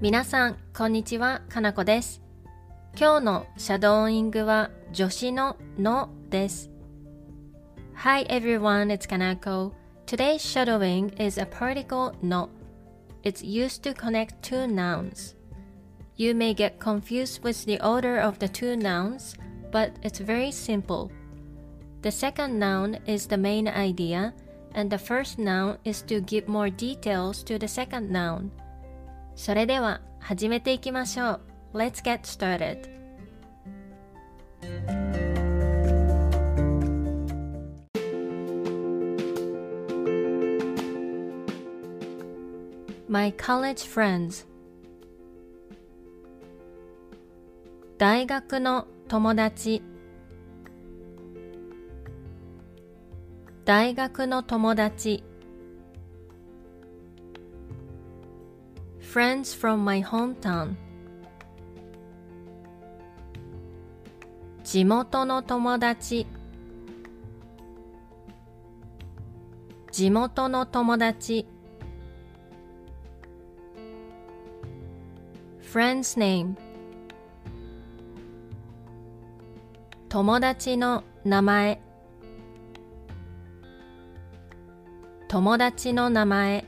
皆さん、こんにちは、かなこです。今日のシャドーイングは助詞ののです。Hi everyone, it's Kanako. Today's shadowing is a particle no. It's used to connect two nouns. You may get confused with the order of the two nouns, but it's very simple. The second noun is the main idea, and the first noun is to give more details to the second noun. それでは始めていきましょう。Let's get started. My college friends 大学の友達大学の友達 Friends from my hometown 地元の友達地元の友達 Friend's name 友達の名前友達の名前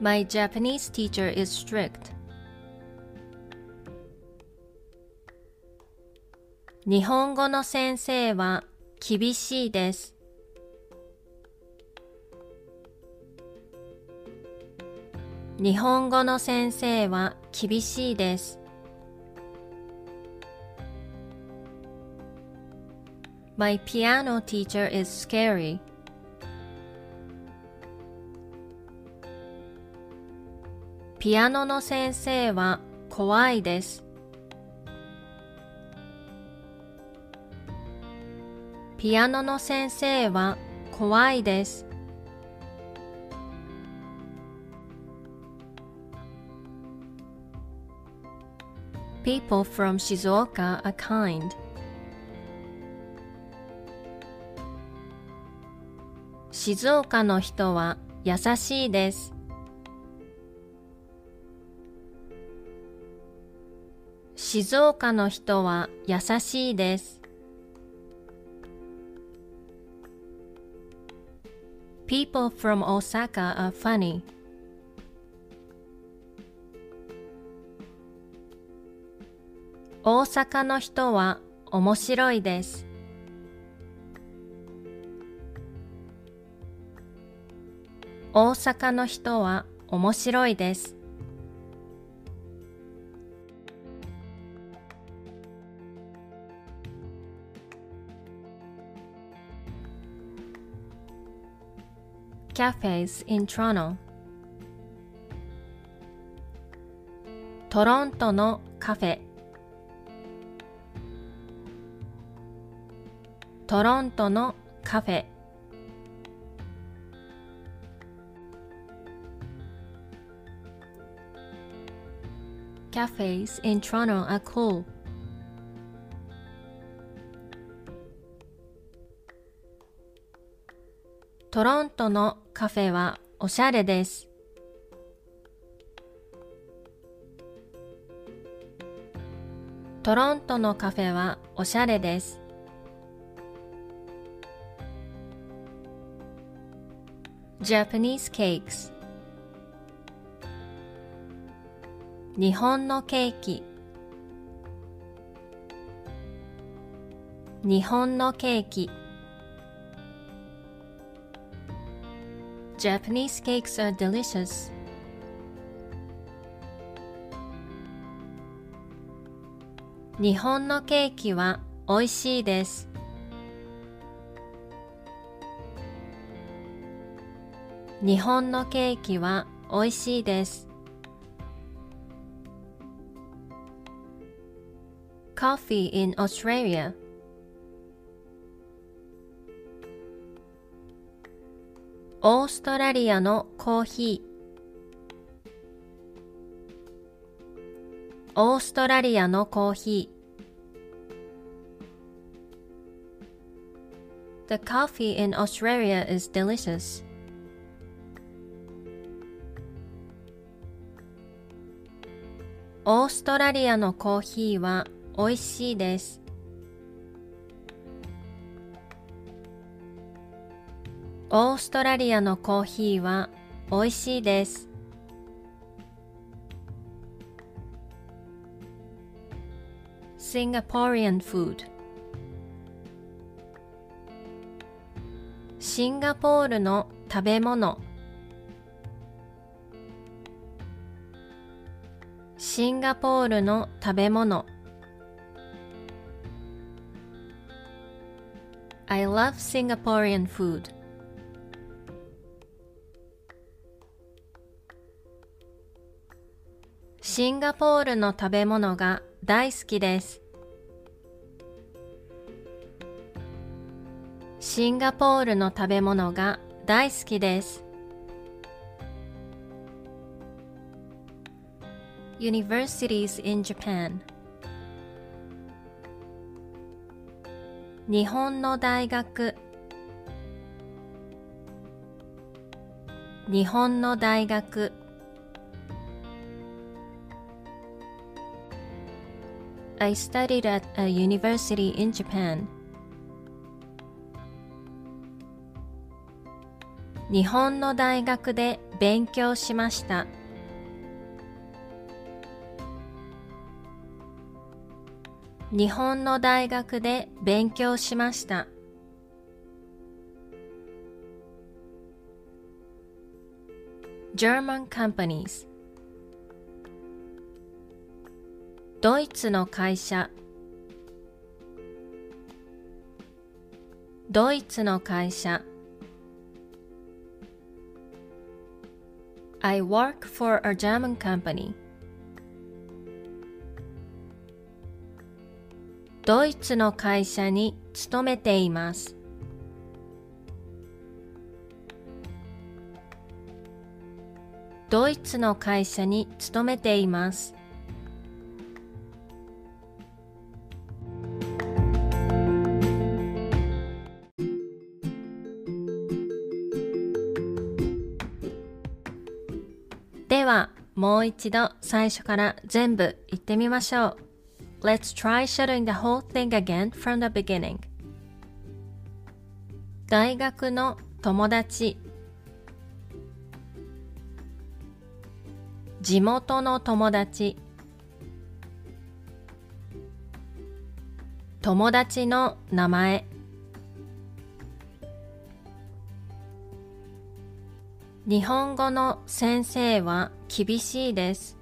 My Japanese teacher is strict 日本語の先生は厳しいです日本語の先生は厳しいです。My piano teacher is scary. ピアノの先生は怖いです。ピアノの先生は怖いです。People from Shizuoka are kind. 静岡の人は優しいです。静岡の人は優しいです。People from Osaka are funny. 大阪の人は面白いです。大阪の人は面白いです。Cafes in Toronto トロントのカフェトロントのカフェ Cafes in Toronto are cool. トロントのカフェはおしゃれです。トロントのカフェはおしゃれです。Japanese cakes 日本のケーキ日本のケーキ Japanese cakes are delicious 日本のケーキは美味しいです日本のケーキは美味しいです。Coffee in Australia オーストラリアのコーヒーオーストラリアのコーヒー The coffee in Australia is delicious. オーストラリアのコーヒーは美味しいです。オーストラリアのコーヒーは美味しいです。Singaporean food シンガポールの食べ物。シンガポールの食べ物。I love Singaporean food シンガポールの食べ物が大好きです。シンガポールの食べ物が大好きです。Universities in Japan 日本の大学日本の大学 I studied at a university in Japan. 日本の大学で勉強しました。日本の大学で勉強しました。German companies ドイツの会社。ドイツの会社。I work for a German company. ドイツの会社に勤めています。ドイツの会社に勤めています。もう一度最初から全部言ってみましょう。Let's try shadowing the whole thing again from the beginning. 大学の友達地元の友達友達の名前日本語の先生は厳しいです。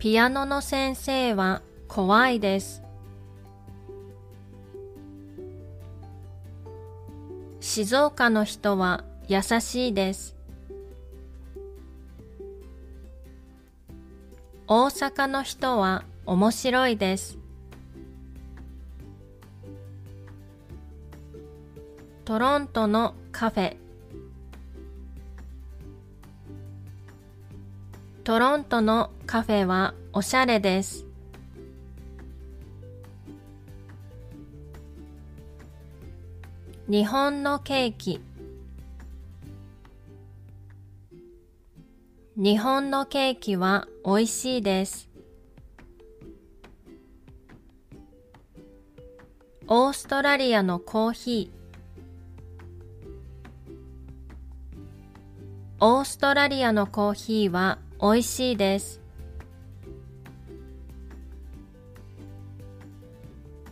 ピアノの先生は怖いです。静岡の人は優しいです。大阪の人は面白いです。トロントのカフェトロントのカフェはおしゃれです。日本のケーキ日本のケーキは美味しいです。オーストラリアのコーヒーオーストラリアのコーヒーは美味しいです。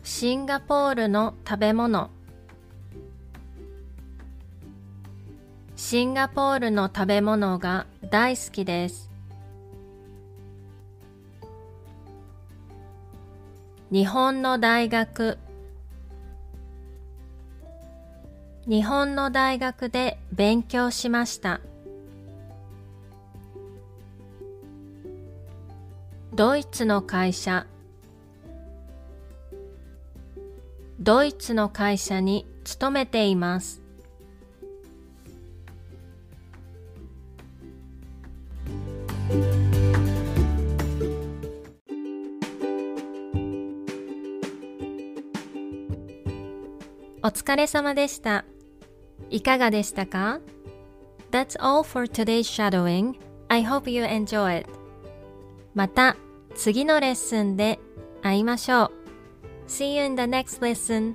シンガポールの食べ物シンガポールの食べ物が大好きです。日本の大学日本の大学で勉強しました。ドイツの会社ドイツの会社に勤めています。お疲れ様でした。いかがでしたか That's all for today's shadowing. I hope you enjoy it. また次のレッスンで会いましょう。See you in the next lesson.